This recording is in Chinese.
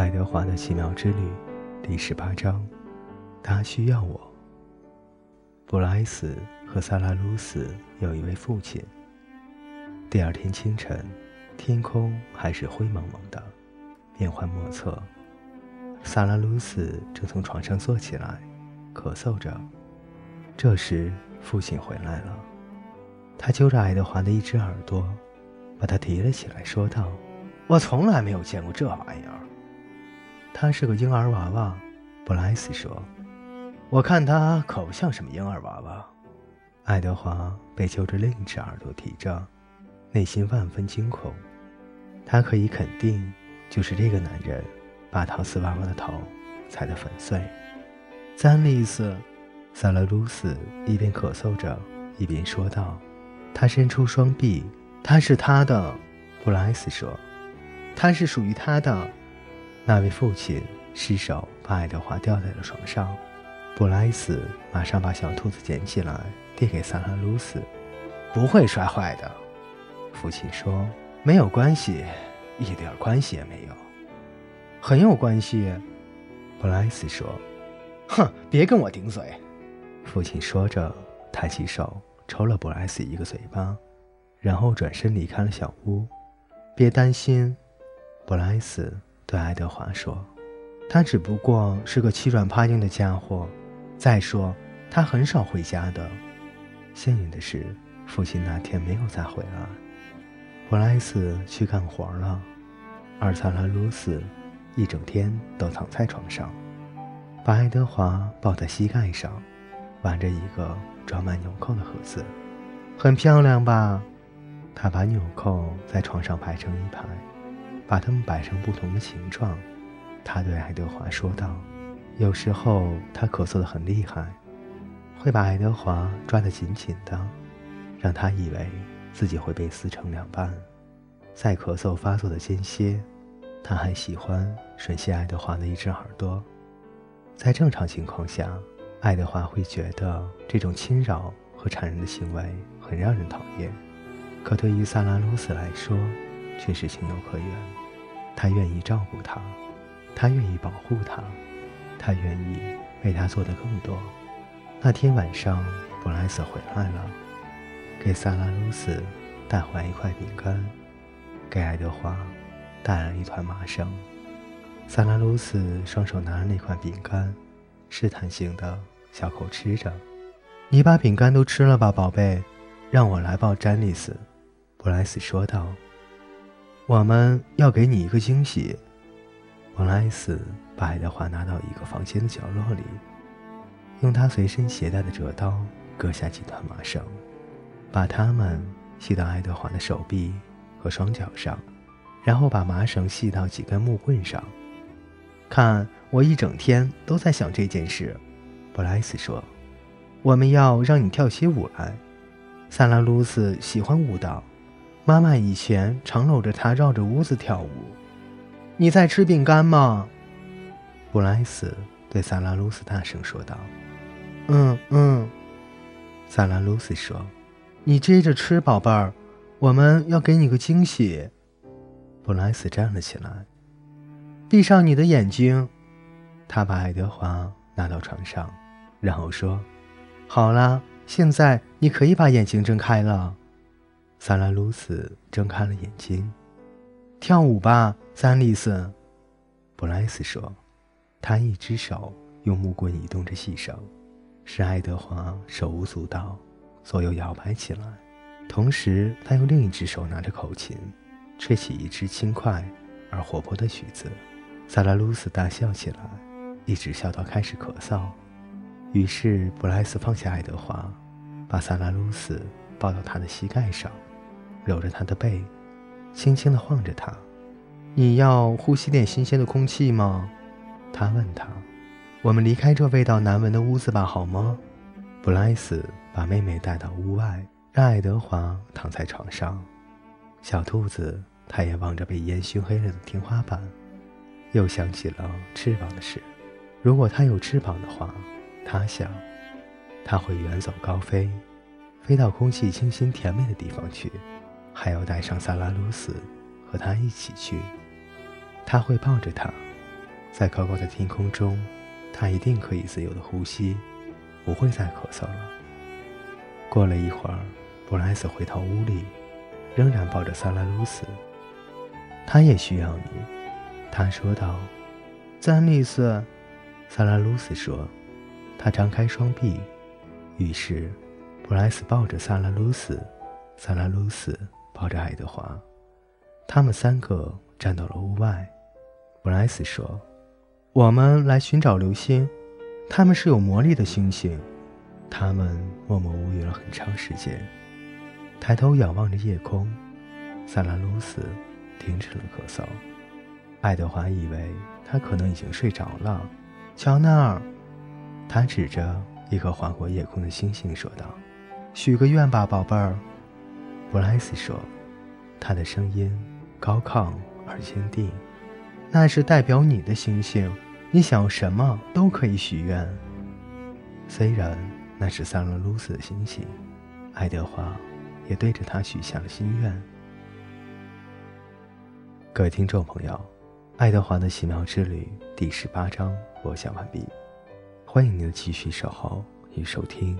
爱德华的奇妙之旅》第十八章，他需要我。布莱斯和萨拉鲁斯有一位父亲。第二天清晨，天空还是灰蒙蒙的，变幻莫测。萨拉鲁斯正从床上坐起来，咳嗽着。这时，父亲回来了，他揪着爱德华的一只耳朵，把他提了起来，说道：“我从来没有见过这玩意儿。”他是个婴儿娃娃，布莱斯说：“我看他可不像什么婴儿娃娃。”爱德华被揪着另一只耳朵提着，内心万分惊恐。他可以肯定，就是这个男人把陶瓷娃娃的头踩得粉碎。詹丽斯·萨勒鲁斯一边咳嗽着，一边说道：“他伸出双臂，他是他的。”布莱斯说：“他是属于他的。”那位父亲失手把爱德华吊在了床上，布莱斯马上把小兔子捡起来递给萨拉鲁斯：“不会摔坏的。”父亲说：“没有关系，一点关系也没有。”“很有关系。”布莱斯说。“哼，别跟我顶嘴。”父亲说着，抬起手抽了布莱斯一个嘴巴，然后转身离开了小屋。“别担心，布莱斯。”对爱德华说：“他只不过是个欺软怕硬的家伙。再说，他很少回家的。幸运的是，父亲那天没有再回来。布莱斯去干活了，而萨拉鲁斯一整天都躺在床上，把爱德华抱在膝盖上，玩着一个装满纽扣的盒子。很漂亮吧？他把纽扣在床上排成一排。”把它们摆成不同的形状，他对爱德华说道：“有时候他咳嗽得很厉害，会把爱德华抓得紧紧的，让他以为自己会被撕成两半。在咳嗽发作的间歇，他还喜欢吮吸爱德华的一只耳朵。在正常情况下，爱德华会觉得这种侵扰和缠人的行为很让人讨厌，可对于萨拉鲁斯来说，却是情有可原。”他愿意照顾他，他愿意保护他，他愿意为他做的更多。那天晚上，布莱斯回来了，给萨拉鲁斯带回来一块饼干，给爱德华带来一团麻绳。萨拉鲁斯双手拿着那块饼干，试探性的小口吃着。“你把饼干都吃了吧，宝贝？让我来抱詹妮斯。”布莱斯说道。我们要给你一个惊喜。布莱斯把爱德华拿到一个房间的角落里，用他随身携带的折刀割下几团麻绳，把它们系到爱德华的手臂和双脚上，然后把麻绳系到几根木棍上。看，我一整天都在想这件事。布莱斯说：“我们要让你跳起舞来。”萨拉鲁斯喜欢舞蹈。妈妈以前常搂着他绕着屋子跳舞。你在吃饼干吗？布莱斯对萨拉鲁斯大声说道。“嗯嗯。”萨拉鲁斯说，“你接着吃，宝贝儿，我们要给你个惊喜。”布莱斯站了起来，闭上你的眼睛。他把爱德华拿到床上，然后说：“好了，现在你可以把眼睛睁开了。”萨拉鲁斯睁开了眼睛，跳舞吧，詹丽斯。布莱斯说，他一只手用木棍移动着细绳，使爱德华手舞足蹈，左右摇摆起来。同时，他用另一只手拿着口琴，吹起一支轻快而活泼的曲子。萨拉鲁斯大笑起来，一直笑到开始咳嗽。于是，布莱斯放下爱德华，把萨拉鲁斯抱到他的膝盖上。揉着他的背，轻轻地晃着他。你要呼吸点新鲜的空气吗？他问他。我们离开这味道难闻的屋子吧，好吗？布莱斯把妹妹带到屋外，让爱德华躺在床上。小兔子，它也望着被烟熏黑了的天花板，又想起了翅膀的事。如果它有翅膀的话，它想，它会远走高飞，飞到空气清新甜美的地方去。还要带上萨拉鲁斯，和他一起去。他会抱着他，在高高的天空中，他一定可以自由的呼吸，不会再咳嗽了。过了一会儿，布莱斯回到屋里，仍然抱着萨拉鲁斯。他也需要你，他说道。詹米斯，萨拉鲁斯说。他张开双臂，于是布莱斯抱着萨拉鲁斯，萨拉鲁斯抱着爱德华，他们三个站到了屋外。布莱斯说。我们来寻找流星，它们是有魔力的星星。他们默默无语了很长时间，抬头仰望着夜空。萨拉鲁斯停止了咳嗽。爱德华以为他可能已经睡着了。乔纳尔，他指着一颗划过夜空的星星说道：“许个愿吧，宝贝儿。”布莱斯说，他的声音高亢而坚定。那是代表你的星星，你想要什么都可以许愿。虽然那是萨勒鲁斯的星星，爱德华也对着他许下了心愿。各位听众朋友，《爱德华的奇妙之旅》第十八章播讲完毕，欢迎您的继续守候与收听。